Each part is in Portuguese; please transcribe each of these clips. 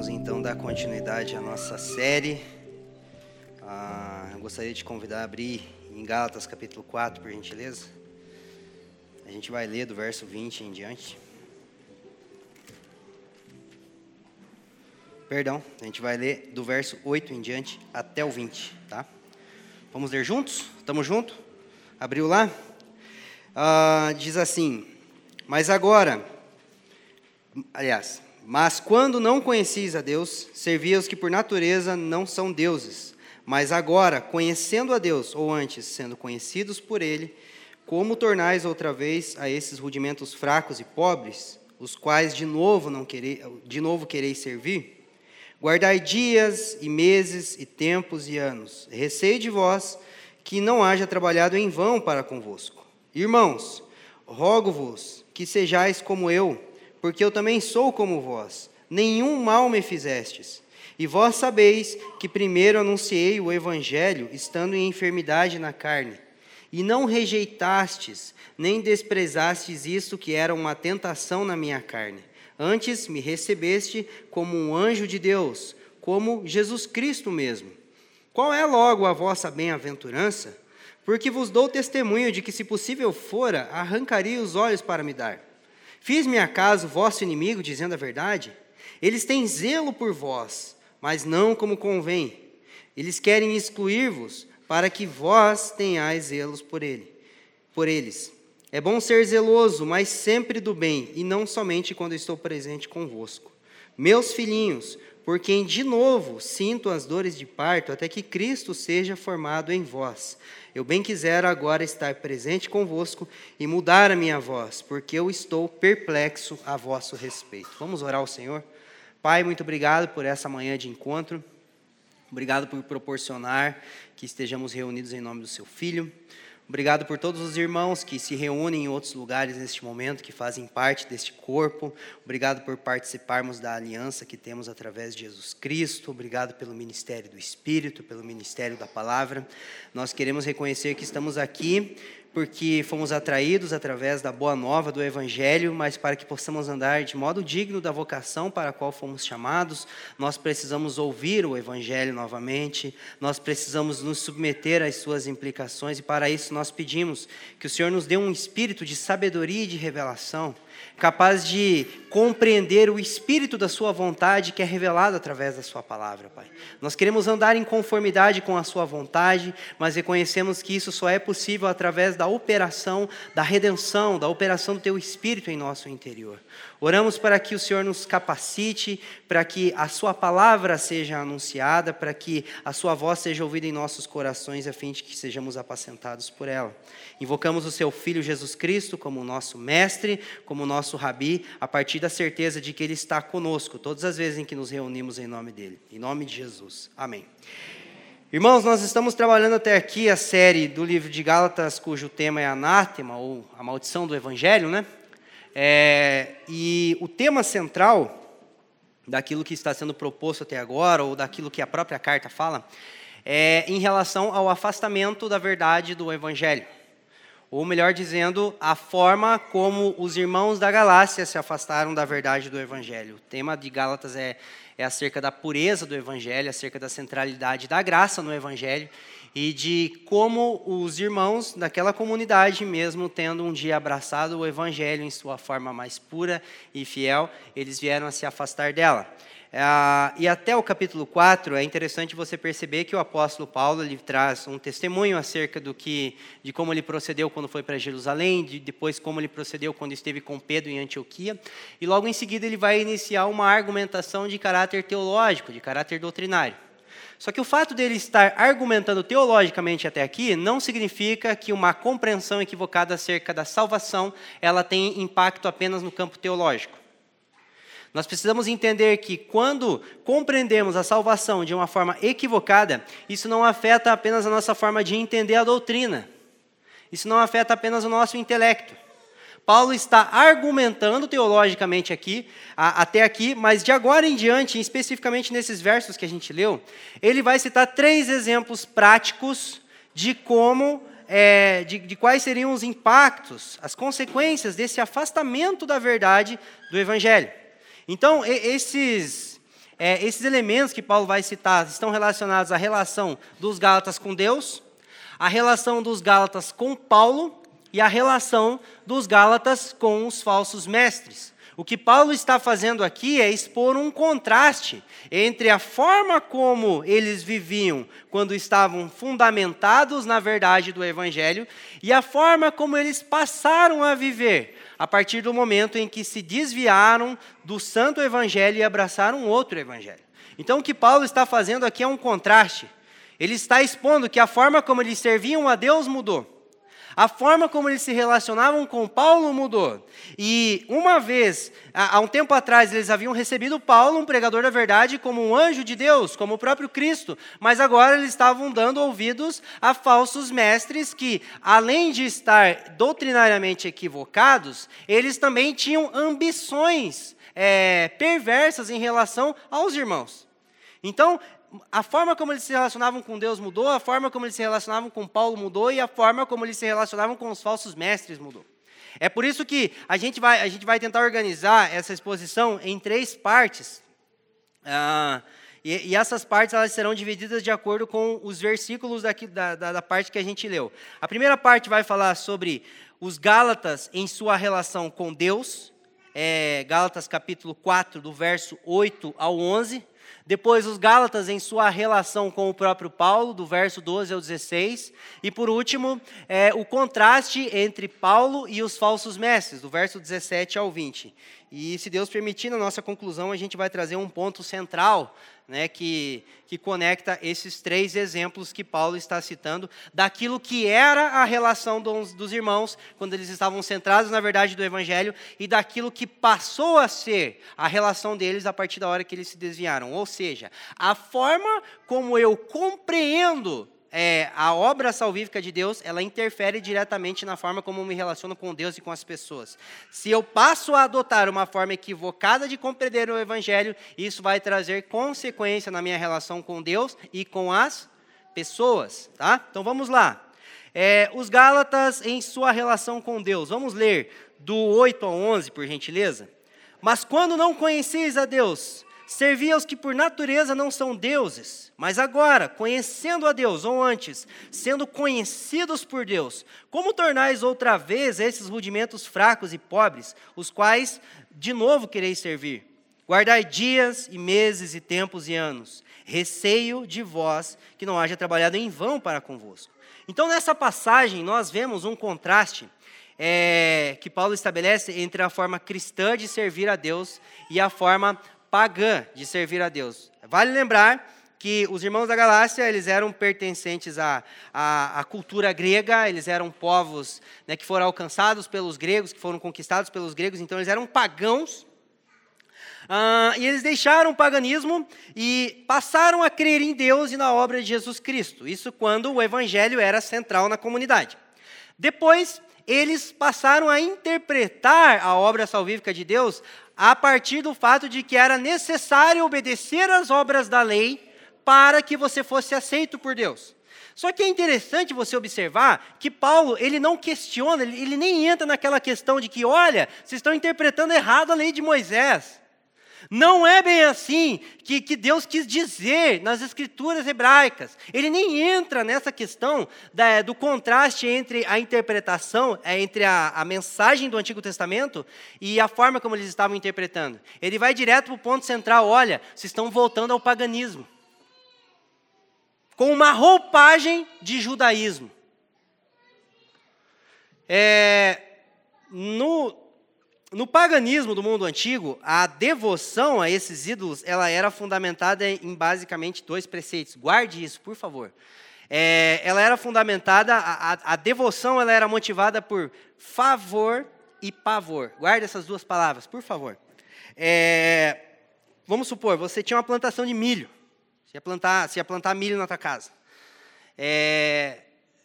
Vamos então dar continuidade à nossa série. Ah, eu gostaria de convidar a abrir em Gálatas capítulo 4, por gentileza. A gente vai ler do verso 20 em diante. Perdão, a gente vai ler do verso 8 em diante até o 20, tá? Vamos ler juntos? Estamos juntos? Abriu lá? Ah, diz assim: Mas agora, aliás, mas quando não conhecis a Deus, servia os que por natureza não são deuses. Mas agora, conhecendo a Deus, ou antes, sendo conhecidos por Ele, como tornais outra vez a esses rudimentos fracos e pobres, os quais de novo não querei, de novo quereis servir? Guardai dias e meses e tempos e anos. Receio de vós que não haja trabalhado em vão para convosco. Irmãos, rogo-vos que sejais como eu, porque eu também sou como vós. Nenhum mal me fizestes. E vós sabeis que primeiro anunciei o evangelho estando em enfermidade na carne. E não rejeitastes, nem desprezastes isso que era uma tentação na minha carne Antes me recebeste como um anjo de Deus, como Jesus Cristo mesmo. Qual é logo a vossa bem-aventurança? Porque vos dou testemunho de que, se possível fora, arrancaria os olhos para me dar. Fiz-me acaso vosso inimigo, dizendo a verdade? Eles têm zelo por vós, mas não como convém. Eles querem excluir-vos, para que vós tenhais zelos por ele, por eles. É bom ser zeloso, mas sempre do bem, e não somente quando estou presente convosco. Meus filhinhos, por quem de novo sinto as dores de parto, até que Cristo seja formado em vós. Eu bem quisera agora estar presente convosco e mudar a minha voz, porque eu estou perplexo a vosso respeito. Vamos orar ao Senhor? Pai, muito obrigado por essa manhã de encontro. Obrigado por proporcionar que estejamos reunidos em nome do seu Filho. Obrigado por todos os irmãos que se reúnem em outros lugares neste momento, que fazem parte deste corpo. Obrigado por participarmos da aliança que temos através de Jesus Cristo. Obrigado pelo ministério do Espírito, pelo ministério da palavra. Nós queremos reconhecer que estamos aqui porque fomos atraídos através da boa nova do Evangelho, mas para que possamos andar de modo digno da vocação para a qual fomos chamados, nós precisamos ouvir o Evangelho novamente, nós precisamos nos submeter às suas implicações, e para isso nós pedimos que o Senhor nos dê um espírito de sabedoria e de revelação capaz de compreender o espírito da Sua vontade que é revelado através da Sua palavra, Pai. Nós queremos andar em conformidade com a Sua vontade, mas reconhecemos que isso só é possível através da operação da redenção, da operação do Teu Espírito em nosso interior. Oramos para que o Senhor nos capacite, para que a Sua palavra seja anunciada, para que a Sua voz seja ouvida em nossos corações, a fim de que sejamos apacentados por ela. Invocamos o Seu Filho Jesus Cristo como nosso mestre, como nosso rabi, a partir da certeza de que Ele está conosco todas as vezes em que nos reunimos em nome dEle. Em nome de Jesus. Amém. Irmãos, nós estamos trabalhando até aqui a série do livro de Gálatas, cujo tema é anátema, ou a maldição do Evangelho, né? É, e o tema central daquilo que está sendo proposto até agora, ou daquilo que a própria carta fala, é em relação ao afastamento da verdade do Evangelho. Ou melhor dizendo, a forma como os irmãos da Galácia se afastaram da verdade do Evangelho. O tema de Gálatas é, é acerca da pureza do Evangelho, acerca da centralidade da graça no Evangelho e de como os irmãos daquela comunidade, mesmo tendo um dia abraçado o Evangelho em sua forma mais pura e fiel, eles vieram a se afastar dela. Ah, e até o capítulo 4 é interessante você perceber que o apóstolo Paulo ele traz um testemunho acerca do que, de como ele procedeu quando foi para Jerusalém, de depois como ele procedeu quando esteve com Pedro em Antioquia, e logo em seguida ele vai iniciar uma argumentação de caráter teológico, de caráter doutrinário. Só que o fato dele estar argumentando teologicamente até aqui não significa que uma compreensão equivocada acerca da salvação ela tem impacto apenas no campo teológico. Nós precisamos entender que quando compreendemos a salvação de uma forma equivocada, isso não afeta apenas a nossa forma de entender a doutrina. Isso não afeta apenas o nosso intelecto. Paulo está argumentando teologicamente aqui, a, até aqui, mas de agora em diante, especificamente nesses versos que a gente leu, ele vai citar três exemplos práticos de como, é, de, de quais seriam os impactos, as consequências desse afastamento da verdade do Evangelho. Então, esses, é, esses elementos que Paulo vai citar estão relacionados à relação dos Gálatas com Deus, a relação dos Gálatas com Paulo e a relação dos Gálatas com os falsos mestres. O que Paulo está fazendo aqui é expor um contraste entre a forma como eles viviam quando estavam fundamentados na verdade do Evangelho e a forma como eles passaram a viver a partir do momento em que se desviaram do santo Evangelho e abraçaram outro Evangelho. Então, o que Paulo está fazendo aqui é um contraste. Ele está expondo que a forma como eles serviam a Deus mudou. A forma como eles se relacionavam com Paulo mudou. E uma vez, há um tempo atrás, eles haviam recebido Paulo, um pregador da verdade, como um anjo de Deus, como o próprio Cristo. Mas agora eles estavam dando ouvidos a falsos mestres que, além de estar doutrinariamente equivocados, eles também tinham ambições é, perversas em relação aos irmãos. Então, a forma como eles se relacionavam com Deus mudou, a forma como eles se relacionavam com Paulo mudou e a forma como eles se relacionavam com os falsos mestres mudou. É por isso que a gente vai, a gente vai tentar organizar essa exposição em três partes. Ah, e, e, essas partes elas serão divididas de acordo com os versículos daqui, da, da, da parte que a gente leu. A primeira parte vai falar sobre os Gálatas em sua relação com Deus, é, Gálatas capítulo 4, do verso 8 ao 11. Depois, os Gálatas em sua relação com o próprio Paulo, do verso 12 ao 16. E por último, é, o contraste entre Paulo e os falsos mestres, do verso 17 ao 20. E se Deus permitir, na nossa conclusão, a gente vai trazer um ponto central né, que, que conecta esses três exemplos que Paulo está citando, daquilo que era a relação dos, dos irmãos, quando eles estavam centrados na verdade do Evangelho, e daquilo que passou a ser a relação deles a partir da hora que eles se desviaram. Ou seja, a forma como eu compreendo é, a obra salvífica de Deus, ela interfere diretamente na forma como eu me relaciono com Deus e com as pessoas. Se eu passo a adotar uma forma equivocada de compreender o Evangelho, isso vai trazer consequência na minha relação com Deus e com as pessoas. Tá? Então vamos lá. É, os Gálatas em sua relação com Deus. Vamos ler do 8 ao 11, por gentileza. Mas quando não conheceis a Deus, Servi aos que por natureza não são deuses, mas agora, conhecendo a Deus, ou antes, sendo conhecidos por Deus, como tornais outra vez esses rudimentos fracos e pobres, os quais de novo quereis servir? Guardai dias e meses e tempos e anos, receio de vós que não haja trabalhado em vão para convosco. Então, nessa passagem, nós vemos um contraste é, que Paulo estabelece entre a forma cristã de servir a Deus e a forma pagã de servir a Deus. Vale lembrar que os irmãos da Galácia eles eram pertencentes à, à, à cultura grega, eles eram povos né, que foram alcançados pelos gregos, que foram conquistados pelos gregos, então eles eram pagãos. Ah, e eles deixaram o paganismo e passaram a crer em Deus e na obra de Jesus Cristo. Isso quando o evangelho era central na comunidade. Depois, eles passaram a interpretar a obra salvífica de Deus a partir do fato de que era necessário obedecer às obras da lei para que você fosse aceito por Deus. Só que é interessante você observar que Paulo, ele não questiona, ele, ele nem entra naquela questão de que, olha, vocês estão interpretando errado a lei de Moisés. Não é bem assim que, que Deus quis dizer nas escrituras hebraicas. Ele nem entra nessa questão da, do contraste entre a interpretação, é, entre a, a mensagem do Antigo Testamento e a forma como eles estavam interpretando. Ele vai direto para o ponto central: olha, vocês estão voltando ao paganismo. Com uma roupagem de judaísmo. É, no, no paganismo do mundo antigo, a devoção a esses ídolos ela era fundamentada em basicamente dois preceitos. Guarde isso, por favor. É, ela era fundamentada, a, a, a, devoção ela era motivada por favor e pavor. Guarde essas duas palavras, por favor. É, vamos supor, você tinha uma plantação de milho. Você ia plantar, você ia plantar milho na tua casa. É,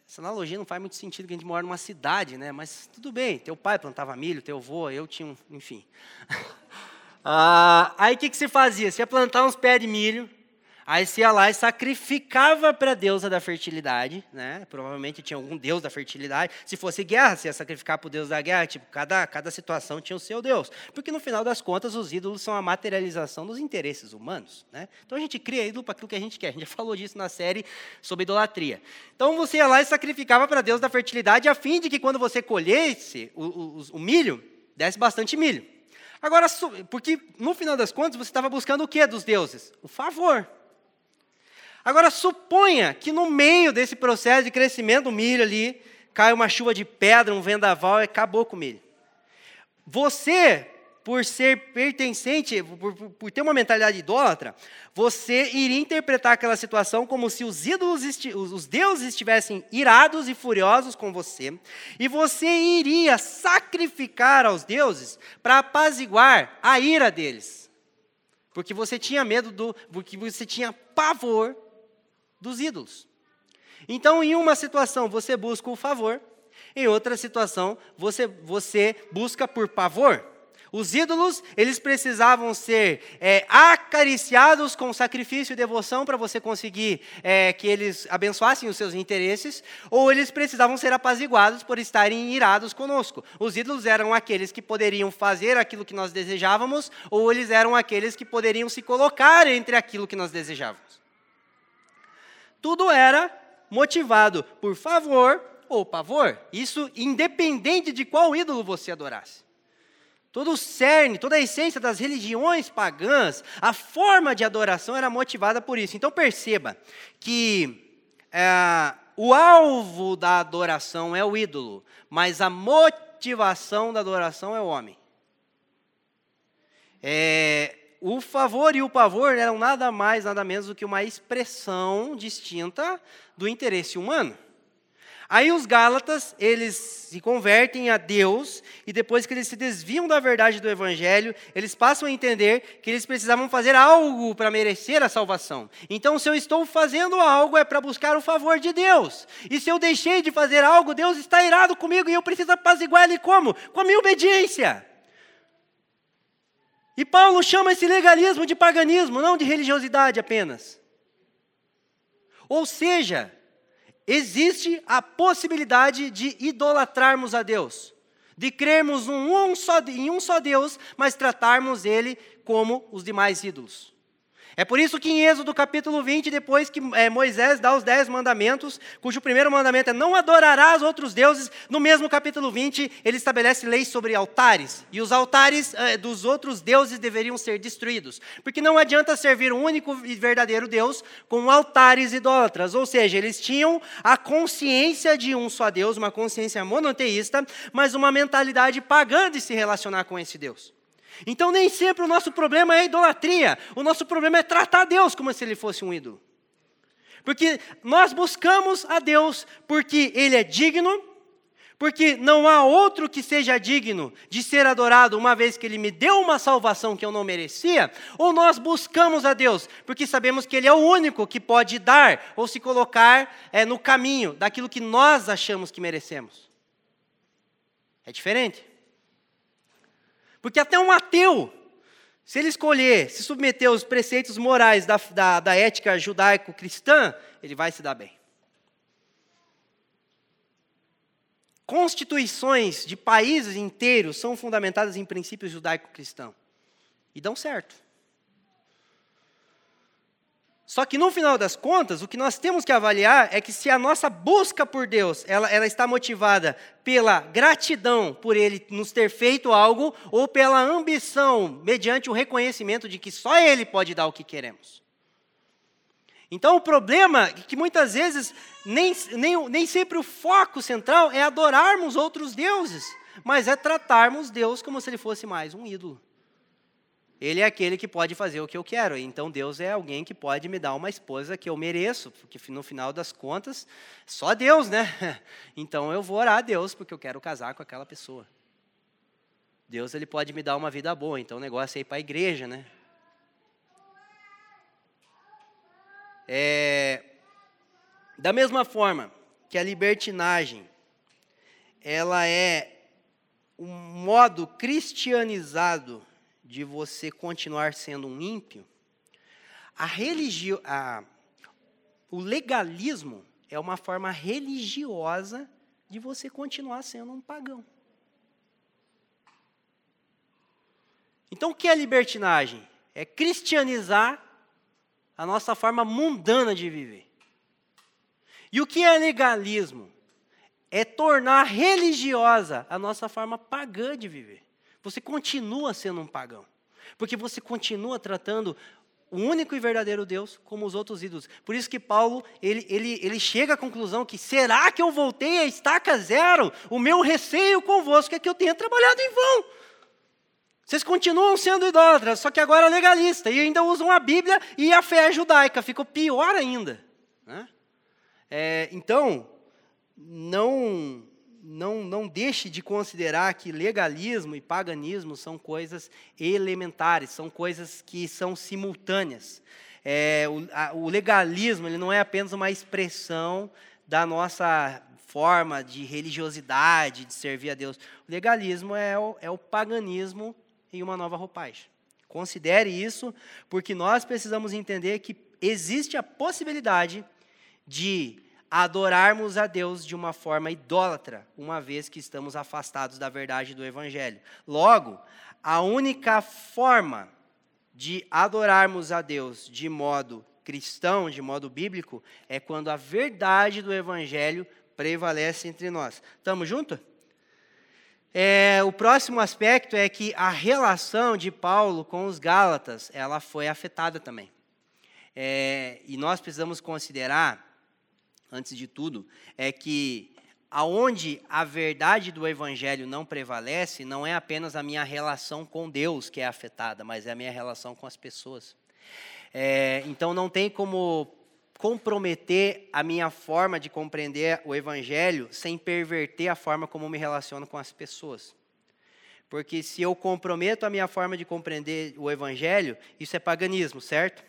essa analogia não faz muito sentido que a gente mora numa cidade, né? Mas tudo bem, teu pai plantava milho, teu avô, eu tinha um, enfim. ah, aí o que, que você fazia? Você ia plantar uns pés de milho, Aí você ia lá e sacrificava para a deusa da fertilidade, né? Provavelmente tinha algum deus da fertilidade. Se fosse guerra, você ia sacrificar para o deus da guerra. Tipo, cada, cada situação tinha o seu deus. Porque no final das contas, os ídolos são a materialização dos interesses humanos, né? Então a gente cria ídolo para aquilo que a gente quer. A gente já falou disso na série sobre idolatria. Então você ia lá e sacrificava para a deusa da fertilidade, a fim de que quando você colhesse o, o, o milho, desse bastante milho. Agora, porque no final das contas, você estava buscando o que dos deuses? O favor. Agora, suponha que no meio desse processo de crescimento do milho ali, cai uma chuva de pedra, um vendaval e acabou com o milho. Você, por ser pertencente, por, por, ter uma mentalidade idólatra, você iria interpretar aquela situação como se os ídolos, os deuses estivessem irados e furiosos com você, e você iria sacrificar aos deuses para apaziguar a ira deles. Porque você tinha medo do, porque você tinha pavor dos ídolos. Então, em uma situação, você busca o favor, em outra situação, você, você busca por pavor. Os ídolos, eles precisavam ser é, acariciados com sacrifício e devoção para você conseguir é, que eles abençoassem os seus interesses, ou eles precisavam ser apaziguados por estarem irados conosco. Os ídolos eram aqueles que poderiam fazer aquilo que nós desejávamos, ou eles eram aqueles que poderiam se colocar entre aquilo que nós desejávamos. Tudo era motivado por favor ou pavor. Isso independente de qual ídolo você adorasse. Todo o cerne, toda a essência das religiões pagãs, a forma de adoração era motivada por isso. Então perceba que é, o alvo da adoração é o ídolo, mas a motivação da adoração é o homem. É, o favor e o pavor eram nada mais, nada menos do que uma expressão distinta do interesse humano. Aí os Gálatas, eles se convertem a Deus, e depois que eles se desviam da verdade do Evangelho, eles passam a entender que eles precisavam fazer algo para merecer a salvação. Então, se eu estou fazendo algo, é para buscar o favor de Deus. E se eu deixei de fazer algo, Deus está irado comigo, e eu preciso apaziguar Ele como? Com a minha obediência. E Paulo chama esse legalismo de paganismo, não de religiosidade apenas. Ou seja, existe a possibilidade de idolatrarmos a Deus, de crermos um só, em um só Deus, mas tratarmos Ele como os demais ídolos. É por isso que em Êxodo capítulo 20, depois que é, Moisés dá os dez mandamentos, cujo primeiro mandamento é não adorarás outros deuses, no mesmo capítulo 20 ele estabelece leis sobre altares. E os altares é, dos outros deuses deveriam ser destruídos. Porque não adianta servir um único e verdadeiro Deus com altares idólatras. Ou seja, eles tinham a consciência de um só Deus, uma consciência monoteísta, mas uma mentalidade pagã de se relacionar com esse Deus. Então, nem sempre o nosso problema é idolatria, o nosso problema é tratar Deus como se ele fosse um ídolo. Porque nós buscamos a Deus porque Ele é digno, porque não há outro que seja digno de ser adorado, uma vez que Ele me deu uma salvação que eu não merecia, ou nós buscamos a Deus porque sabemos que Ele é o único que pode dar ou se colocar é, no caminho daquilo que nós achamos que merecemos. É diferente. Porque até um ateu, se ele escolher se submeter aos preceitos morais da, da, da ética judaico-cristã, ele vai se dar bem. Constituições de países inteiros são fundamentadas em princípios judaico-cristãos. E dão certo. Só que no final das contas, o que nós temos que avaliar é que se a nossa busca por Deus, ela, ela, está motivada pela gratidão por Ele nos ter feito algo, ou pela ambição, mediante o reconhecimento de que só Ele pode dar o que queremos. Então o problema é que muitas vezes nem, nem, nem sempre o foco central é adorarmos outros deuses, mas é tratarmos Deus como se ele fosse mais um ídolo. Ele é aquele que pode fazer o que eu quero. Então Deus é alguém que pode me dar uma esposa que eu mereço, porque no final das contas, só Deus, né? Então eu vou orar a Deus porque eu quero casar com aquela pessoa. Deus ele pode me dar uma vida boa, então o negócio é ir para a igreja, né? É, da mesma forma que a libertinagem, ela é um modo cristianizado de você continuar sendo um ímpio, a religio, a, o legalismo é uma forma religiosa de você continuar sendo um pagão. Então, o que é libertinagem? É cristianizar a nossa forma mundana de viver. E o que é legalismo? É tornar religiosa a nossa forma pagã de viver. Você continua sendo um pagão. Porque você continua tratando o único e verdadeiro Deus como os outros ídolos. Por isso que Paulo, ele, ele, ele chega à conclusão que, será que eu voltei a estaca zero? O meu receio convosco é que eu tenha trabalhado em vão. Vocês continuam sendo idólatras, só que agora legalista, e ainda usam a Bíblia e a fé judaica, ficou pior ainda. Né? É, então, não, não, não deixe de considerar que legalismo e paganismo são coisas elementares, são coisas que são simultâneas. É, o, a, o legalismo ele não é apenas uma expressão da nossa forma de religiosidade, de servir a Deus. O legalismo é o, é o paganismo em uma nova roupagem. Considere isso, porque nós precisamos entender que existe a possibilidade de adorarmos a Deus de uma forma idólatra, uma vez que estamos afastados da verdade do Evangelho. Logo, a única forma de adorarmos a Deus de modo cristão, de modo bíblico, é quando a verdade do Evangelho prevalece entre nós. Estamos juntos? É, o próximo aspecto é que a relação de Paulo com os Gálatas, ela foi afetada também. É, e nós precisamos considerar, antes de tudo, é que aonde a verdade do evangelho não prevalece, não é apenas a minha relação com Deus que é afetada, mas é a minha relação com as pessoas. É, então não tem como comprometer a minha forma de compreender o Evangelho sem perverter a forma como me relaciono com as pessoas. Porque se eu comprometo a minha forma de compreender o Evangelho, isso é paganismo, certo?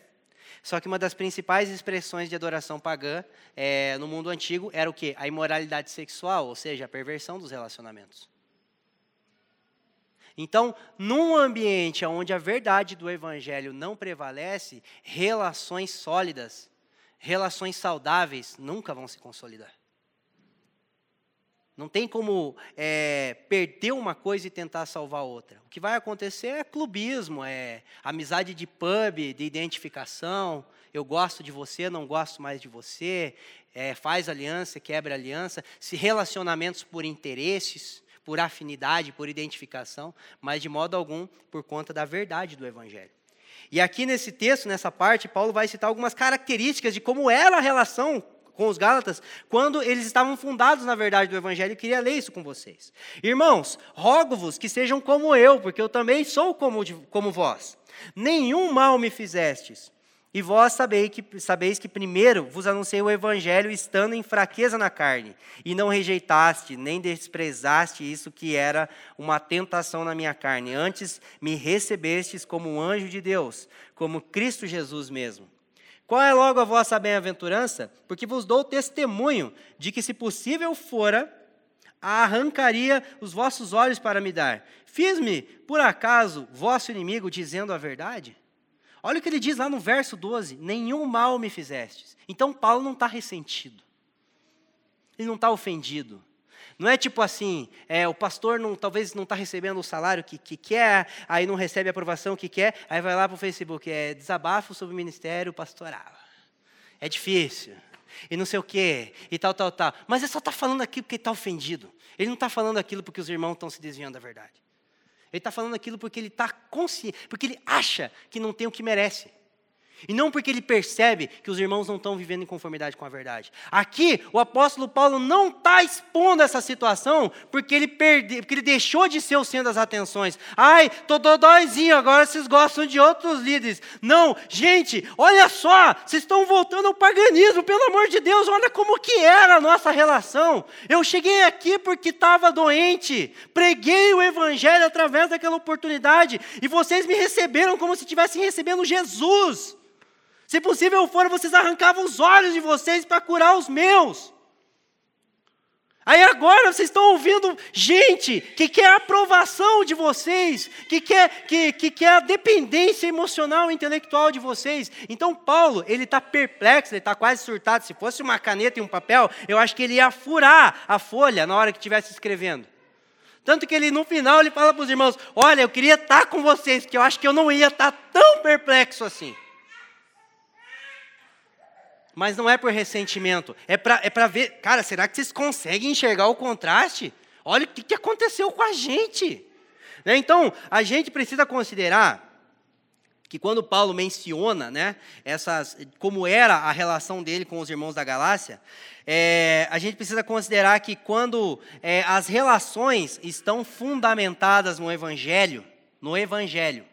Só que uma das principais expressões de adoração pagã é, no mundo antigo era o quê? A imoralidade sexual, ou seja, a perversão dos relacionamentos. Então, num ambiente onde a verdade do Evangelho não prevalece, relações sólidas relações saudáveis nunca vão se consolidar. Não tem como é, perder uma coisa e tentar salvar outra. O que vai acontecer é clubismo, é amizade de pub, de identificação. Eu gosto de você, não gosto mais de você. É, faz aliança, quebra aliança. Se relacionamentos por interesses, por afinidade, por identificação, mas de modo algum por conta da verdade do Evangelho. E aqui nesse texto, nessa parte, Paulo vai citar algumas características de como era a relação com os Gálatas quando eles estavam fundados na verdade do Evangelho. Eu queria ler isso com vocês. Irmãos, rogo-vos que sejam como eu, porque eu também sou como, como vós. Nenhum mal me fizestes e vós sabeis que, sabeis que primeiro vos anunciei o Evangelho estando em fraqueza na carne, e não rejeitaste, nem desprezaste isso que era uma tentação na minha carne. Antes me recebestes como um anjo de Deus, como Cristo Jesus mesmo. Qual é logo a vossa bem-aventurança? Porque vos dou testemunho de que, se possível fora, arrancaria os vossos olhos para me dar. Fiz-me, por acaso, vosso inimigo, dizendo a verdade? Olha o que ele diz lá no verso 12: Nenhum mal me fizestes. Então Paulo não está ressentido. Ele não está ofendido. Não é tipo assim, é, o pastor não, talvez não está recebendo o salário que, que quer, aí não recebe a aprovação que quer, aí vai lá para o Facebook, é desabafo sobre o ministério pastoral. É difícil. E não sei o quê, e tal, tal, tal. Mas ele só está falando aquilo porque está ofendido. Ele não está falando aquilo porque os irmãos estão se desviando da verdade. Ele está falando aquilo porque ele está consciente, porque ele acha que não tem o que merece. E não porque ele percebe que os irmãos não estão vivendo em conformidade com a verdade. Aqui, o apóstolo Paulo não está expondo essa situação porque ele, perde, porque ele deixou de ser o centro das atenções. Ai, tô dodóizinho, agora vocês gostam de outros líderes. Não, gente, olha só, vocês estão voltando ao paganismo, pelo amor de Deus, olha como que era a nossa relação. Eu cheguei aqui porque estava doente, preguei o evangelho através daquela oportunidade e vocês me receberam como se estivessem recebendo Jesus. Se possível for, vocês arrancavam os olhos de vocês para curar os meus. Aí agora vocês estão ouvindo gente que quer a aprovação de vocês, que quer, que, que quer a dependência emocional e intelectual de vocês. Então Paulo, ele está perplexo, ele está quase surtado. Se fosse uma caneta e um papel, eu acho que ele ia furar a folha na hora que estivesse escrevendo. Tanto que ele no final ele fala para os irmãos: Olha, eu queria estar tá com vocês, que eu acho que eu não ia estar tá tão perplexo assim. Mas não é por ressentimento, é para é ver, cara, será que vocês conseguem enxergar o contraste? Olha o que, que aconteceu com a gente. Né? Então, a gente precisa considerar que quando Paulo menciona né, essas, como era a relação dele com os irmãos da Galácia, é, a gente precisa considerar que quando é, as relações estão fundamentadas no Evangelho, no Evangelho,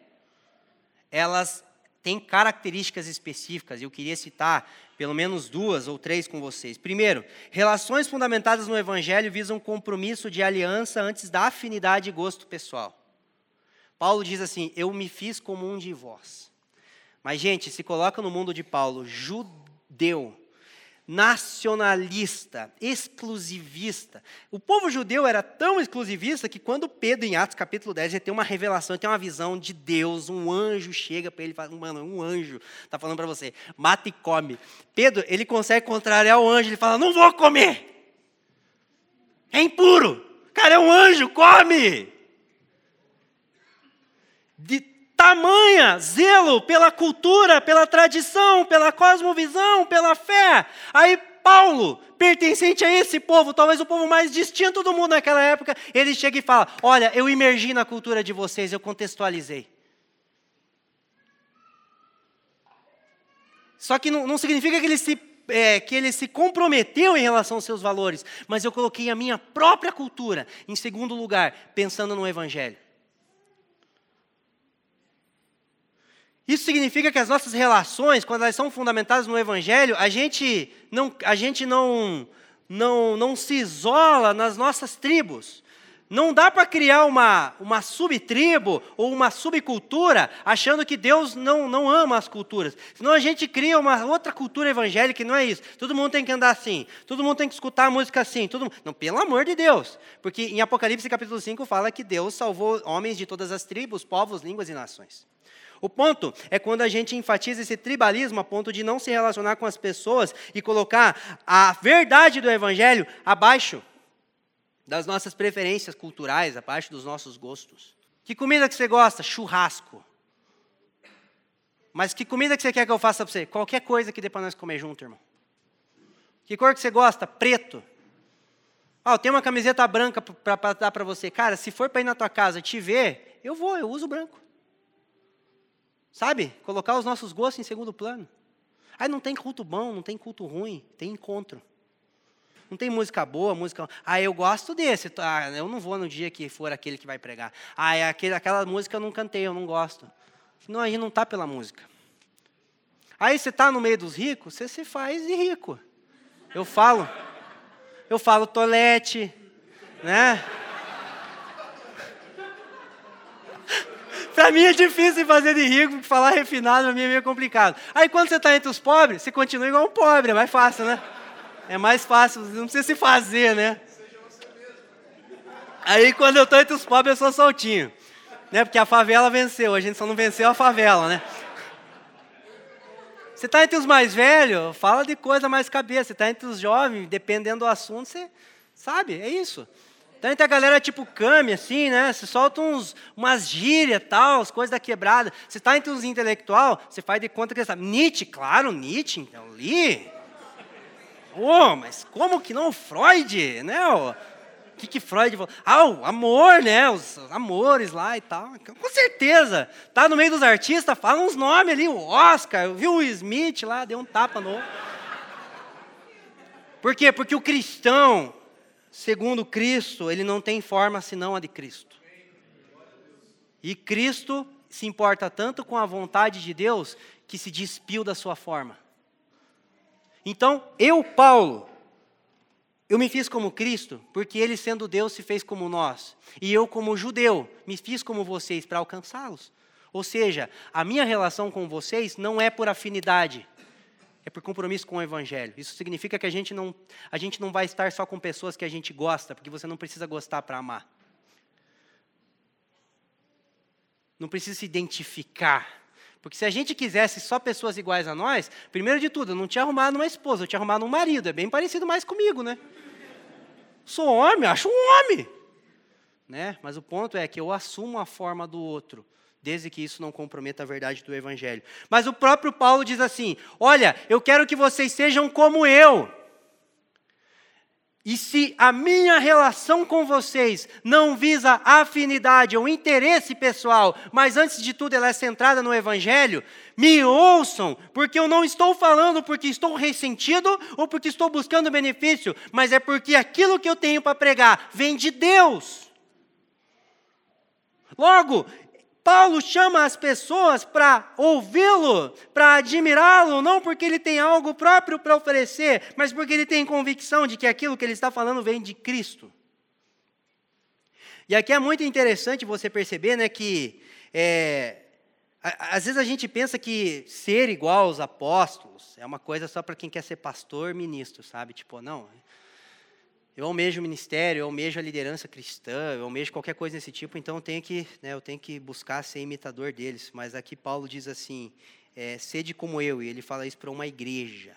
elas têm características específicas. Eu queria citar pelo menos duas ou três com vocês. Primeiro, relações fundamentadas no Evangelho visam compromisso de aliança antes da afinidade e gosto pessoal. Paulo diz assim: Eu me fiz como um de vós. Mas, gente, se coloca no mundo de Paulo, judeu, nacionalista, exclusivista. O povo judeu era tão exclusivista que quando Pedro, em Atos capítulo 10, ele tem uma revelação, tem uma visão de Deus, um anjo chega para ele e fala, mano, um anjo está falando para você, mata e come. Pedro, ele consegue contrariar o anjo, ele fala, não vou comer. É impuro. Cara, é um anjo, come. De tamanha zelo pela cultura, pela tradição, pela cosmovisão, pela fé. Aí Paulo, pertencente a esse povo, talvez o povo mais distinto do mundo naquela época, ele chega e fala: Olha, eu imergi na cultura de vocês, eu contextualizei. Só que não, não significa que ele, se, é, que ele se comprometeu em relação aos seus valores, mas eu coloquei a minha própria cultura em segundo lugar, pensando no Evangelho. Isso significa que as nossas relações, quando elas são fundamentadas no Evangelho, a gente não, a gente não, não, não se isola nas nossas tribos. Não dá para criar uma, uma subtribo ou uma subcultura achando que Deus não, não ama as culturas. Senão a gente cria uma outra cultura evangélica e não é isso. Todo mundo tem que andar assim, todo mundo tem que escutar a música assim. Todo mundo... Não, pelo amor de Deus. Porque em Apocalipse capítulo 5 fala que Deus salvou homens de todas as tribos, povos, línguas e nações. O ponto é quando a gente enfatiza esse tribalismo a ponto de não se relacionar com as pessoas e colocar a verdade do Evangelho abaixo das nossas preferências culturais, abaixo dos nossos gostos. Que comida que você gosta? Churrasco. Mas que comida que você quer que eu faça para você? Qualquer coisa que dê para nós comer junto, irmão. Que cor que você gosta? Preto. Ah, tenho uma camiseta branca para dar para você. Cara, se for para ir na tua casa te ver, eu vou, eu uso branco. Sabe? Colocar os nossos gostos em segundo plano. Aí não tem culto bom, não tem culto ruim, tem encontro. Não tem música boa, música. Ah, eu gosto desse. Ah, eu não vou no dia que for aquele que vai pregar. Ah, é aquele, aquela música eu não cantei, eu não gosto. Não, a gente não está pela música. Aí você está no meio dos ricos, você se faz de rico. Eu falo. Eu falo tolete, né? Para mim é difícil fazer de rico, falar refinado para mim é meio complicado. Aí quando você está entre os pobres, você continua igual um pobre, é mais fácil, né? É mais fácil, não precisa se fazer, né? Aí quando eu estou entre os pobres, eu sou soltinho. Né? Porque a favela venceu, a gente só não venceu a favela, né? Você está entre os mais velhos, fala de coisa mais cabeça. Você está entre os jovens, dependendo do assunto, você sabe, é isso. Então tem a galera tipo Kami, assim, né? Você solta uns, umas gírias tal, as coisas da quebrada. Você está entre os intelectual, você faz de conta que você sabe. Nietzsche, claro, Nietzsche, então li. Oh, mas como que não Freud, né? O que, que Freud falou? Ah, o amor, né? Os amores lá e tal. Com certeza. Tá no meio dos artistas, fala uns nomes ali, o Oscar, viu o Smith lá, deu um tapa no. Por quê? Porque o cristão, segundo Cristo, ele não tem forma senão a de Cristo. E Cristo se importa tanto com a vontade de Deus que se despiu da sua forma. Então, eu, Paulo, eu me fiz como Cristo, porque Ele, sendo Deus, se fez como nós. E eu, como judeu, me fiz como vocês para alcançá-los. Ou seja, a minha relação com vocês não é por afinidade, é por compromisso com o Evangelho. Isso significa que a gente não, a gente não vai estar só com pessoas que a gente gosta, porque você não precisa gostar para amar. Não precisa se identificar. Porque se a gente quisesse só pessoas iguais a nós, primeiro de tudo, eu não tinha arrumado uma esposa, eu tinha arrumado um marido. É bem parecido mais comigo, né? Sou homem, acho um homem. Né? Mas o ponto é que eu assumo a forma do outro, desde que isso não comprometa a verdade do Evangelho. Mas o próprio Paulo diz assim: Olha, eu quero que vocês sejam como eu. E se a minha relação com vocês não visa afinidade ou interesse pessoal, mas antes de tudo ela é centrada no Evangelho, me ouçam, porque eu não estou falando porque estou ressentido ou porque estou buscando benefício, mas é porque aquilo que eu tenho para pregar vem de Deus. Logo, Paulo chama as pessoas para ouvi-lo, para admirá-lo, não porque ele tem algo próprio para oferecer, mas porque ele tem convicção de que aquilo que ele está falando vem de Cristo. E aqui é muito interessante você perceber né, que, é, às vezes a gente pensa que ser igual aos apóstolos é uma coisa só para quem quer ser pastor, ministro, sabe? Tipo, não, eu almejo o ministério, eu almejo a liderança cristã, eu almejo qualquer coisa desse tipo, então eu tenho que, né, eu tenho que buscar ser imitador deles. Mas aqui Paulo diz assim: é, sede como eu, e ele fala isso para uma igreja.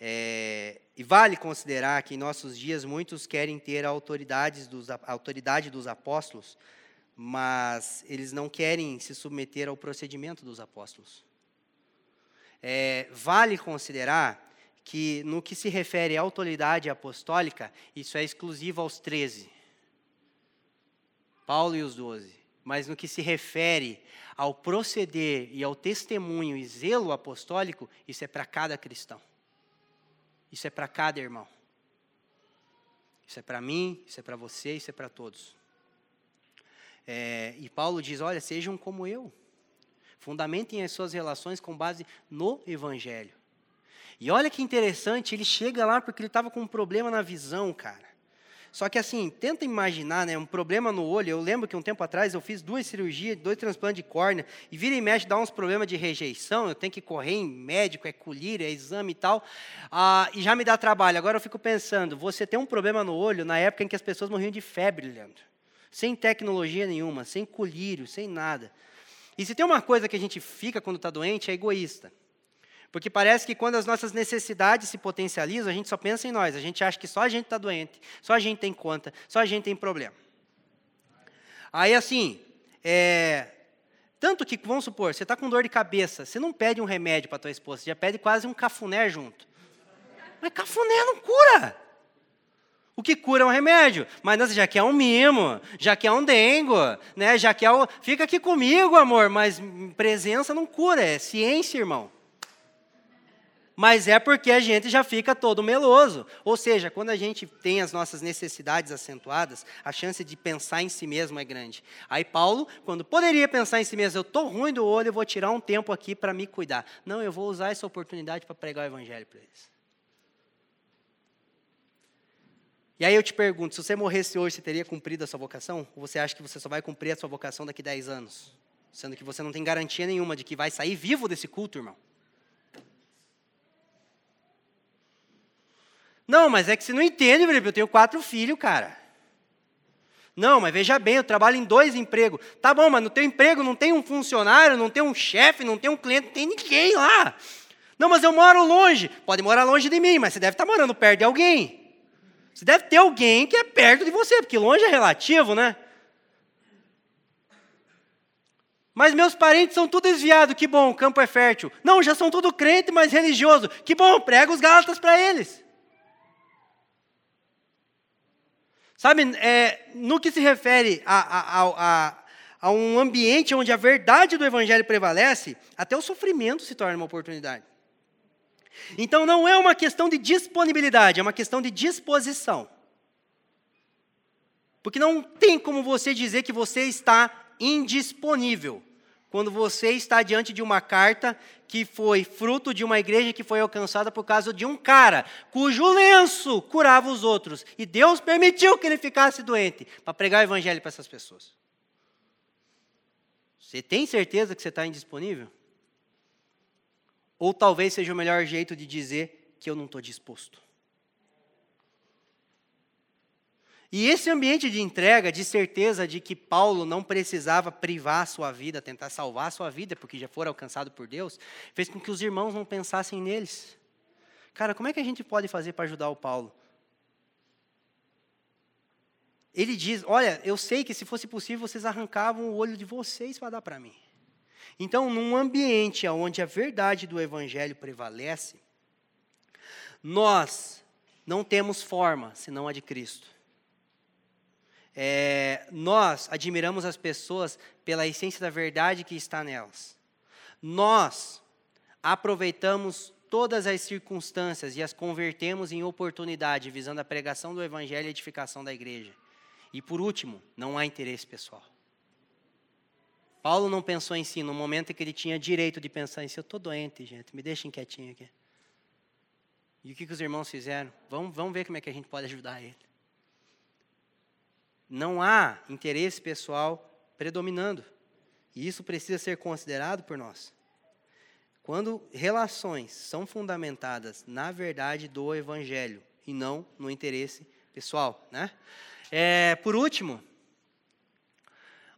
É, e vale considerar que em nossos dias muitos querem ter autoridades dos, a autoridade dos apóstolos, mas eles não querem se submeter ao procedimento dos apóstolos. É, vale considerar que no que se refere à autoridade apostólica, isso é exclusivo aos 13. Paulo e os doze. Mas no que se refere ao proceder e ao testemunho e zelo apostólico, isso é para cada cristão. Isso é para cada irmão. Isso é para mim, isso é para você, isso é para todos. É, e Paulo diz: olha, sejam como eu. Fundamentem as suas relações com base no Evangelho. E olha que interessante, ele chega lá porque ele estava com um problema na visão, cara. Só que assim, tenta imaginar, né, um problema no olho. Eu lembro que um tempo atrás eu fiz duas cirurgias, dois transplantes de córnea, e vira e mexe dá uns problemas de rejeição, eu tenho que correr em médico, é colírio, é exame e tal, ah, e já me dá trabalho. Agora eu fico pensando, você tem um problema no olho na época em que as pessoas morriam de febre, Leandro. Sem tecnologia nenhuma, sem colírio, sem nada. E se tem uma coisa que a gente fica quando está doente, é egoísta. Porque parece que quando as nossas necessidades se potencializam, a gente só pensa em nós. A gente acha que só a gente está doente, só a gente tem conta, só a gente tem problema. Aí, assim, é, tanto que, vamos supor, você está com dor de cabeça, você não pede um remédio para tua esposa, você já pede quase um cafuné junto. Mas cafuné não cura. O que cura é um remédio. Mas você já quer um mimo, já quer um dengo, né? já quer o... Fica aqui comigo, amor, mas presença não cura, é ciência, irmão mas é porque a gente já fica todo meloso. Ou seja, quando a gente tem as nossas necessidades acentuadas, a chance de pensar em si mesmo é grande. Aí Paulo, quando poderia pensar em si mesmo, eu estou ruim do olho, eu vou tirar um tempo aqui para me cuidar. Não, eu vou usar essa oportunidade para pregar o evangelho para eles. E aí eu te pergunto, se você morresse hoje, você teria cumprido a sua vocação? Ou você acha que você só vai cumprir a sua vocação daqui a 10 anos? Sendo que você não tem garantia nenhuma de que vai sair vivo desse culto, irmão. Não, mas é que você não entende, Felipe, eu tenho quatro filhos, cara. Não, mas veja bem, eu trabalho em dois empregos. Tá bom, mas no teu emprego não tem um funcionário, não tem um chefe, não tem um cliente, não tem ninguém lá. Não, mas eu moro longe. Pode morar longe de mim, mas você deve estar morando perto de alguém. Você deve ter alguém que é perto de você, porque longe é relativo, né? Mas meus parentes são tudo desviados, que bom, o campo é fértil. Não, já são tudo crente, mas religioso. Que bom, prega os Gálatas para eles. Sabe, é, no que se refere a, a, a, a um ambiente onde a verdade do Evangelho prevalece, até o sofrimento se torna uma oportunidade. Então não é uma questão de disponibilidade, é uma questão de disposição. Porque não tem como você dizer que você está indisponível quando você está diante de uma carta que foi fruto de uma igreja que foi alcançada por causa de um cara cujo lenço curava os outros. E Deus permitiu que ele ficasse doente para pregar o evangelho para essas pessoas. Você tem certeza que você está indisponível? Ou talvez seja o melhor jeito de dizer que eu não estou disposto. E esse ambiente de entrega, de certeza de que Paulo não precisava privar a sua vida, tentar salvar a sua vida, porque já fora alcançado por Deus, fez com que os irmãos não pensassem neles. Cara, como é que a gente pode fazer para ajudar o Paulo? Ele diz: Olha, eu sei que se fosse possível vocês arrancavam o olho de vocês para dar para mim. Então, num ambiente onde a verdade do Evangelho prevalece, nós não temos forma senão a de Cristo. É, nós admiramos as pessoas pela essência da verdade que está nelas. Nós aproveitamos todas as circunstâncias e as convertemos em oportunidade, visando a pregação do Evangelho e edificação da igreja. E por último, não há interesse pessoal. Paulo não pensou em si no momento em que ele tinha direito de pensar em si. Eu estou doente, gente, me deixem quietinho aqui. E o que, que os irmãos fizeram? Vamos, vamos ver como é que a gente pode ajudar ele não há interesse pessoal predominando. E isso precisa ser considerado por nós. Quando relações são fundamentadas na verdade do Evangelho e não no interesse pessoal. Né? É, por último,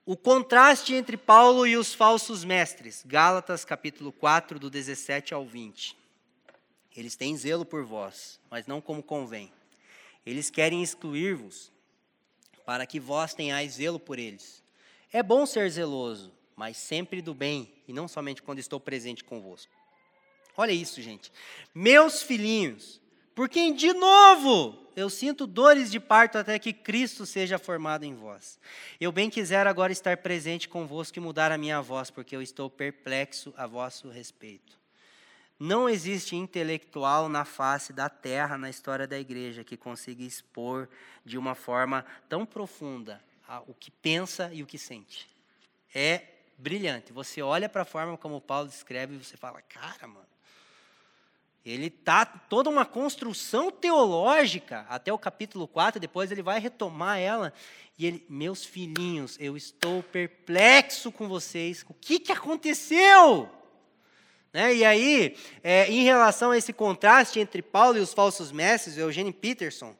o contraste entre Paulo e os falsos mestres. Gálatas capítulo 4, do 17 ao 20. Eles têm zelo por vós, mas não como convém. Eles querem excluir-vos para que vós tenhais zelo por eles. É bom ser zeloso, mas sempre do bem, e não somente quando estou presente convosco. Olha isso, gente. Meus filhinhos, por quem de novo eu sinto dores de parto até que Cristo seja formado em vós. Eu bem quisera agora estar presente convosco e mudar a minha voz, porque eu estou perplexo a vosso respeito. Não existe intelectual na face da terra, na história da igreja, que consiga expor de uma forma tão profunda o que pensa e o que sente. É brilhante. Você olha para a forma como Paulo descreve e você fala: cara, mano. Ele tá toda uma construção teológica até o capítulo 4, depois ele vai retomar ela e ele, meus filhinhos, eu estou perplexo com vocês. O que que aconteceu? Né? E aí, é, em relação a esse contraste entre Paulo e os falsos mestres, o Eugênio Peterson,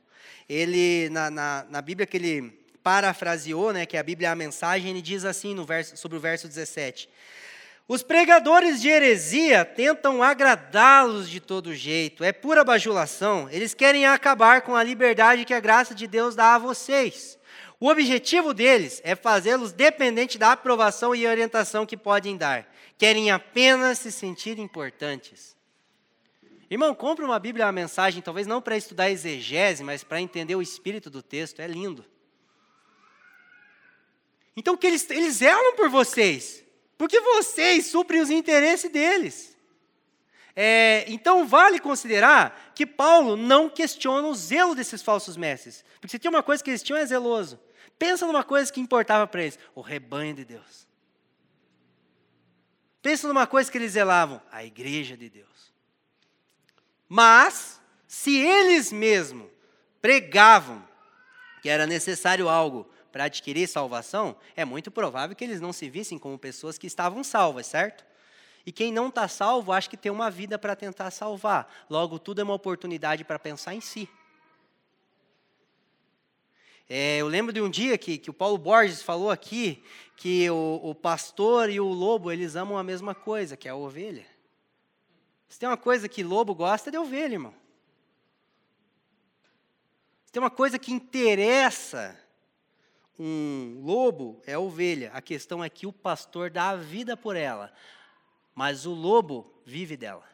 ele, na, na, na, Bíblia que ele parafraseou, né, que é a Bíblia é a mensagem, ele diz assim no verso, sobre o verso 17. Os pregadores de heresia tentam agradá-los de todo jeito, é pura bajulação, eles querem acabar com a liberdade que a graça de Deus dá a vocês. O objetivo deles é fazê-los dependentes da aprovação e orientação que podem dar querem apenas se sentir importantes. Irmão, compre uma Bíblia, uma mensagem, talvez não para estudar exegese, mas para entender o espírito do texto, é lindo. Então, que eles, eles zelam por vocês, porque vocês suprem os interesses deles. É, então, vale considerar que Paulo não questiona o zelo desses falsos mestres, porque se tinha uma coisa que eles tinham é zeloso. Pensa numa coisa que importava para eles: o rebanho de Deus. Pensa numa coisa que eles zelavam: a igreja de Deus. Mas, se eles mesmos pregavam que era necessário algo para adquirir salvação, é muito provável que eles não se vissem como pessoas que estavam salvas, certo? E quem não está salvo acha que tem uma vida para tentar salvar. Logo, tudo é uma oportunidade para pensar em si. É, eu lembro de um dia que, que o Paulo Borges falou aqui que o, o pastor e o lobo, eles amam a mesma coisa, que é a ovelha. Se tem uma coisa que lobo gosta, é de ovelha, irmão. Se tem uma coisa que interessa um lobo, é a ovelha. A questão é que o pastor dá a vida por ela, mas o lobo vive dela.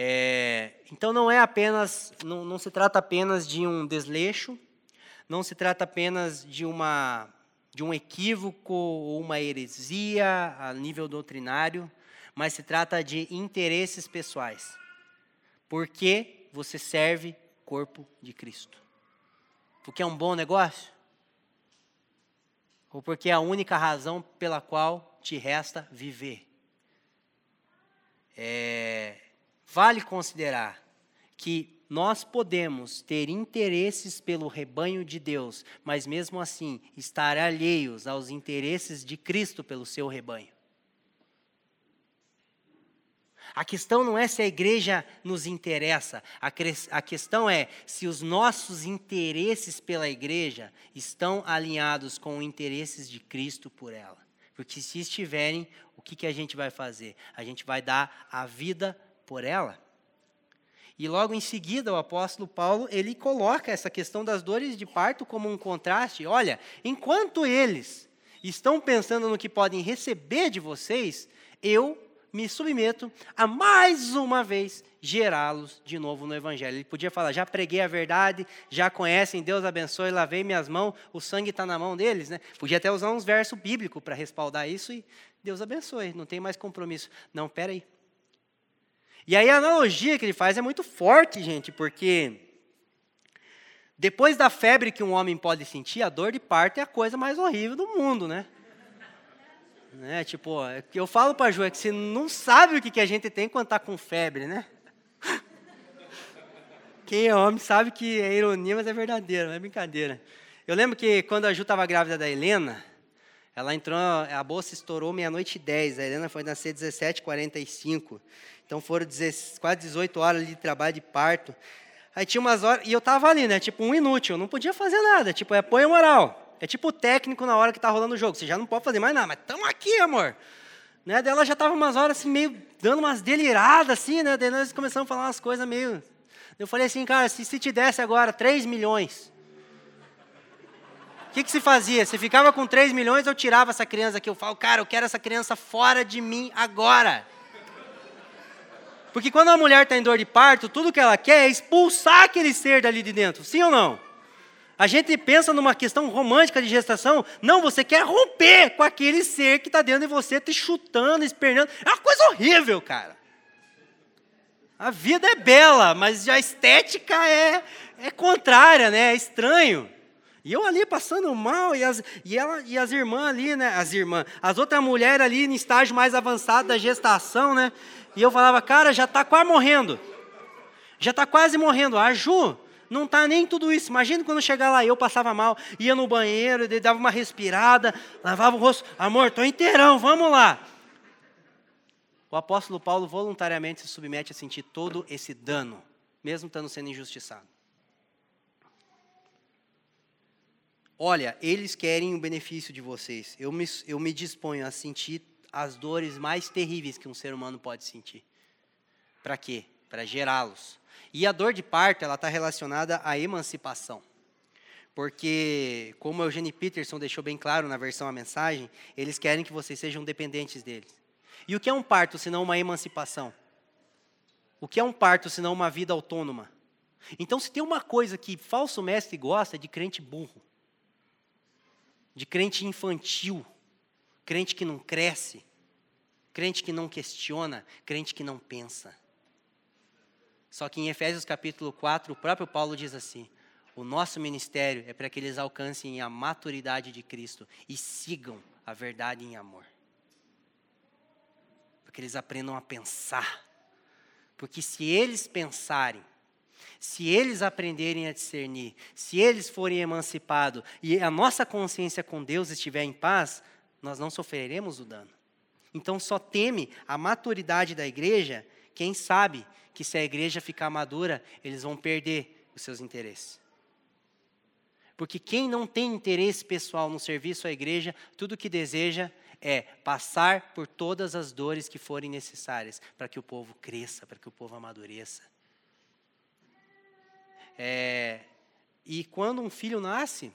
É, então não é apenas, não, não se trata apenas de um desleixo, não se trata apenas de uma de um equívoco ou uma heresia a nível doutrinário, mas se trata de interesses pessoais. Por que você serve corpo de Cristo? Porque é um bom negócio? Ou porque é a única razão pela qual te resta viver? É, vale considerar que nós podemos ter interesses pelo rebanho de Deus, mas mesmo assim estar alheios aos interesses de Cristo pelo seu rebanho. A questão não é se a igreja nos interessa, a, a questão é se os nossos interesses pela igreja estão alinhados com os interesses de Cristo por ela. Porque se estiverem, o que, que a gente vai fazer? A gente vai dar a vida por ela. E logo em seguida, o apóstolo Paulo, ele coloca essa questão das dores de parto como um contraste. Olha, enquanto eles estão pensando no que podem receber de vocês, eu me submeto a mais uma vez gerá-los de novo no evangelho. Ele podia falar: já preguei a verdade, já conhecem, Deus abençoe, lavei minhas mãos, o sangue está na mão deles, né? Podia até usar uns versos bíblicos para respaldar isso e Deus abençoe, não tem mais compromisso. Não, peraí. aí e aí a analogia que ele faz é muito forte, gente, porque depois da febre que um homem pode sentir, a dor de parto é a coisa mais horrível do mundo, né? né? Tipo, é eu falo para Ju, é que você não sabe o que, que a gente tem quando está com febre, né? Quem é homem sabe que é ironia, mas é verdadeiro, não é brincadeira. Eu lembro que quando a Ju estava grávida da Helena, ela entrou, a bolsa estourou meia-noite e 10, a Helena foi nascer 17h45. Então foram quase 18 horas de trabalho de parto. Aí tinha umas horas, e eu tava ali, né? Tipo, um inútil, eu não podia fazer nada. Tipo, é apoio moral. É tipo o técnico na hora que tá rolando o jogo. Você já não pode fazer mais nada, mas estamos aqui, amor. Né? Daí ela já tava umas horas assim, meio dando umas deliradas, assim, né? Daí nós começamos a falar umas coisas meio. Eu falei assim, cara, se, se te desse agora 3 milhões, o que, que se fazia? Você ficava com 3 milhões, eu tirava essa criança aqui. Eu falo, cara, eu quero essa criança fora de mim agora. Porque quando a mulher está em dor de parto, tudo que ela quer é expulsar aquele ser dali de dentro. Sim ou não? A gente pensa numa questão romântica de gestação. Não, você quer romper com aquele ser que está dentro de você, te chutando, espernando. É uma coisa horrível, cara. A vida é bela, mas a estética é, é contrária, né? É estranho. E eu ali passando mal, e as, e ela, e as irmãs ali, né? As irmãs, as outras mulheres ali em estágio mais avançado da gestação, né? E eu falava, cara, já está quase morrendo. Já está quase morrendo. A Ju não está nem tudo isso. Imagina quando chegar lá, eu passava mal, ia no banheiro, dava uma respirada, lavava o rosto. Amor, estou inteirão, vamos lá. O apóstolo Paulo voluntariamente se submete a sentir todo esse dano, mesmo estando sendo injustiçado. Olha, eles querem o benefício de vocês. Eu me, eu me disponho a sentir as dores mais terríveis que um ser humano pode sentir. Para quê? Para gerá-los. E a dor de parto, ela está relacionada à emancipação. Porque, como Eugene Peterson deixou bem claro na versão a mensagem, eles querem que vocês sejam dependentes deles. E o que é um parto senão uma emancipação? O que é um parto senão uma vida autônoma? Então, se tem uma coisa que falso mestre gosta, é de crente burro de crente infantil, crente que não cresce, crente que não questiona, crente que não pensa. Só que em Efésios capítulo 4, o próprio Paulo diz assim: o nosso ministério é para que eles alcancem a maturidade de Cristo e sigam a verdade em amor. Para que eles aprendam a pensar. Porque se eles pensarem, se eles aprenderem a discernir, se eles forem emancipados e a nossa consciência com Deus estiver em paz, nós não sofreremos o dano. Então só teme a maturidade da igreja quem sabe que se a igreja ficar madura, eles vão perder os seus interesses. Porque quem não tem interesse pessoal no serviço à igreja, tudo que deseja é passar por todas as dores que forem necessárias para que o povo cresça, para que o povo amadureça. É, e quando um filho nasce,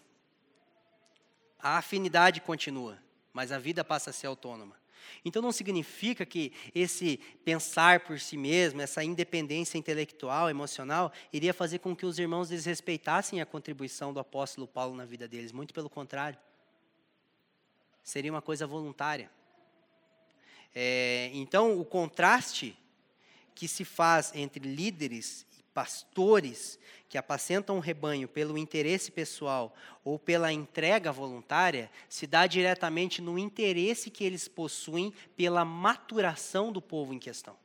a afinidade continua, mas a vida passa a ser autônoma. Então não significa que esse pensar por si mesmo, essa independência intelectual, emocional, iria fazer com que os irmãos desrespeitassem a contribuição do apóstolo Paulo na vida deles. Muito pelo contrário. Seria uma coisa voluntária. É, então, o contraste que se faz entre líderes pastores que apacentam o rebanho pelo interesse pessoal ou pela entrega voluntária se dá diretamente no interesse que eles possuem pela maturação do povo em questão.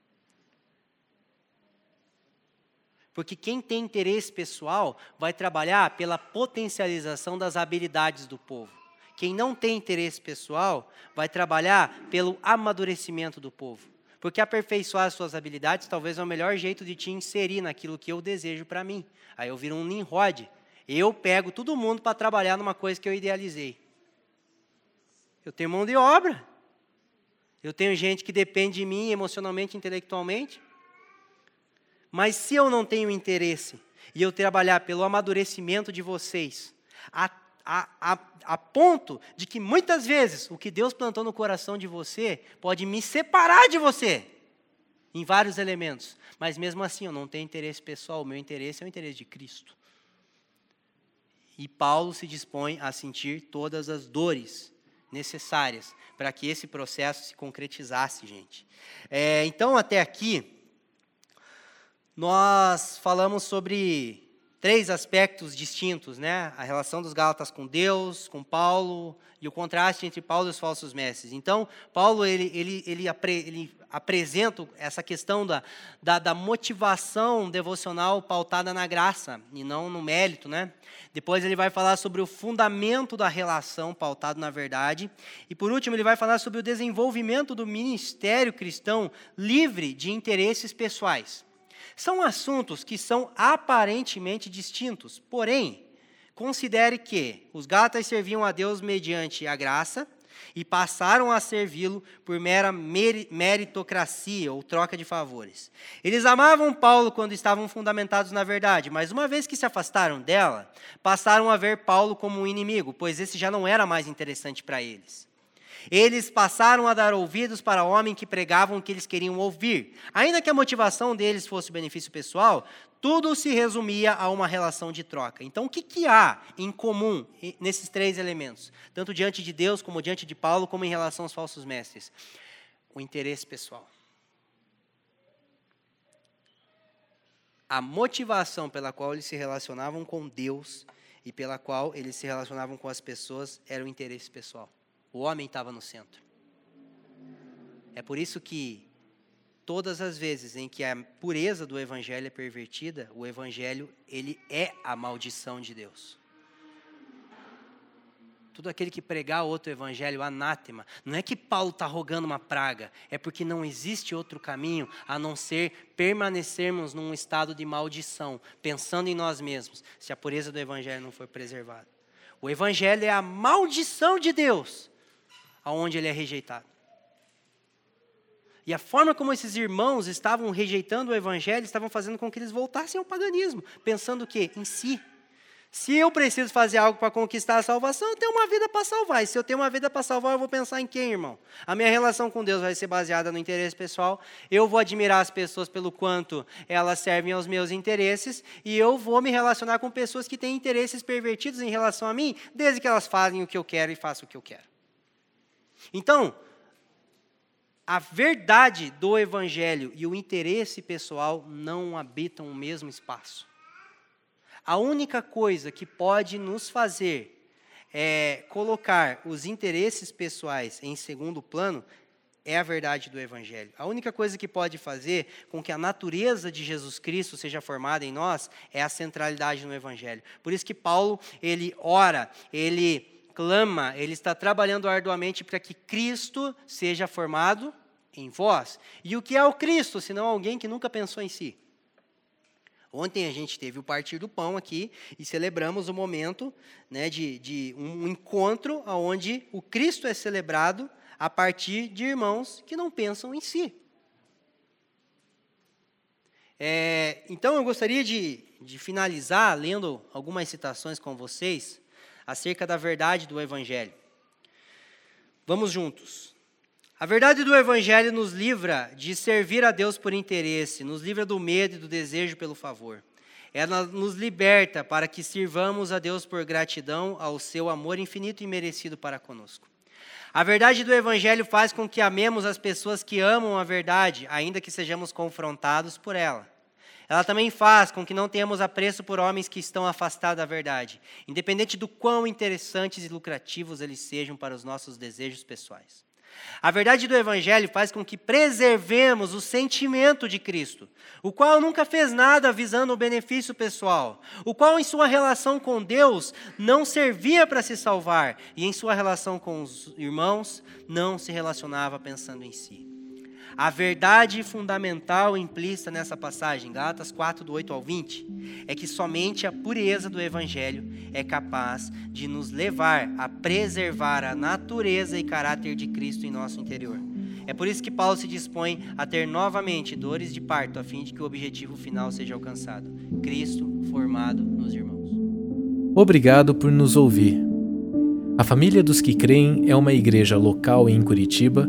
Porque quem tem interesse pessoal vai trabalhar pela potencialização das habilidades do povo. Quem não tem interesse pessoal vai trabalhar pelo amadurecimento do povo. Porque aperfeiçoar as suas habilidades talvez é o melhor jeito de te inserir naquilo que eu desejo para mim. Aí eu viro um Nimrod. Eu pego todo mundo para trabalhar numa coisa que eu idealizei. Eu tenho mão de obra. Eu tenho gente que depende de mim emocionalmente, intelectualmente. Mas se eu não tenho interesse e eu trabalhar pelo amadurecimento de vocês, a a, a, a ponto de que muitas vezes o que Deus plantou no coração de você pode me separar de você em vários elementos. Mas mesmo assim, eu não tenho interesse pessoal, o meu interesse é o interesse de Cristo. E Paulo se dispõe a sentir todas as dores necessárias para que esse processo se concretizasse, gente. É, então, até aqui, nós falamos sobre três aspectos distintos, né? A relação dos Gálatas com Deus, com Paulo e o contraste entre Paulo e os falsos mestres. Então, Paulo ele, ele, ele, apre, ele apresenta essa questão da, da, da, motivação devocional pautada na graça e não no mérito, né? Depois ele vai falar sobre o fundamento da relação pautado na verdade e por último ele vai falar sobre o desenvolvimento do ministério cristão livre de interesses pessoais. São assuntos que são aparentemente distintos, porém, considere que os Gálatas serviam a Deus mediante a graça e passaram a servi-lo por mera meritocracia ou troca de favores. Eles amavam Paulo quando estavam fundamentados na verdade, mas uma vez que se afastaram dela, passaram a ver Paulo como um inimigo, pois esse já não era mais interessante para eles. Eles passaram a dar ouvidos para homens que pregavam o que eles queriam ouvir. Ainda que a motivação deles fosse o benefício pessoal, tudo se resumia a uma relação de troca. Então, o que, que há em comum nesses três elementos? Tanto diante de Deus, como diante de Paulo, como em relação aos falsos mestres? O interesse pessoal. A motivação pela qual eles se relacionavam com Deus e pela qual eles se relacionavam com as pessoas era o interesse pessoal. O homem estava no centro. É por isso que todas as vezes em que a pureza do evangelho é pervertida, o evangelho ele é a maldição de Deus. Todo aquele que pregar outro evangelho, anátema. Não é que Paulo está rogando uma praga, é porque não existe outro caminho a não ser permanecermos num estado de maldição, pensando em nós mesmos, se a pureza do evangelho não for preservada. O evangelho é a maldição de Deus aonde ele é rejeitado. E a forma como esses irmãos estavam rejeitando o evangelho, estavam fazendo com que eles voltassem ao paganismo, pensando que em si. Se eu preciso fazer algo para conquistar a salvação, eu tenho uma vida para salvar. E se eu tenho uma vida para salvar, eu vou pensar em quem, irmão? A minha relação com Deus vai ser baseada no interesse pessoal. Eu vou admirar as pessoas pelo quanto elas servem aos meus interesses. E eu vou me relacionar com pessoas que têm interesses pervertidos em relação a mim, desde que elas fazem o que eu quero e façam o que eu quero. Então, a verdade do Evangelho e o interesse pessoal não habitam o mesmo espaço. A única coisa que pode nos fazer é, colocar os interesses pessoais em segundo plano é a verdade do Evangelho. A única coisa que pode fazer com que a natureza de Jesus Cristo seja formada em nós é a centralidade no Evangelho. Por isso que Paulo, ele ora, ele clama, ele está trabalhando arduamente para que Cristo seja formado em vós. E o que é o Cristo, senão alguém que nunca pensou em si? Ontem a gente teve o partir do pão aqui e celebramos o momento né, de, de um encontro onde o Cristo é celebrado a partir de irmãos que não pensam em si. É, então eu gostaria de, de finalizar lendo algumas citações com vocês acerca da verdade do Evangelho. Vamos juntos. A verdade do Evangelho nos livra de servir a Deus por interesse, nos livra do medo e do desejo pelo favor. Ela nos liberta para que sirvamos a Deus por gratidão ao seu amor infinito e merecido para conosco. A verdade do Evangelho faz com que amemos as pessoas que amam a verdade, ainda que sejamos confrontados por ela. Ela também faz com que não tenhamos apreço por homens que estão afastados da verdade, independente do quão interessantes e lucrativos eles sejam para os nossos desejos pessoais. A verdade do Evangelho faz com que preservemos o sentimento de Cristo, o qual nunca fez nada visando o benefício pessoal, o qual, em sua relação com Deus, não servia para se salvar, e em sua relação com os irmãos, não se relacionava pensando em si. A verdade fundamental implícita nessa passagem, Gálatas 4, do 8 ao 20, é que somente a pureza do Evangelho é capaz de nos levar a preservar a natureza e caráter de Cristo em nosso interior. É por isso que Paulo se dispõe a ter novamente dores de parto, a fim de que o objetivo final seja alcançado: Cristo formado nos irmãos. Obrigado por nos ouvir. A Família dos que Creem é uma igreja local em Curitiba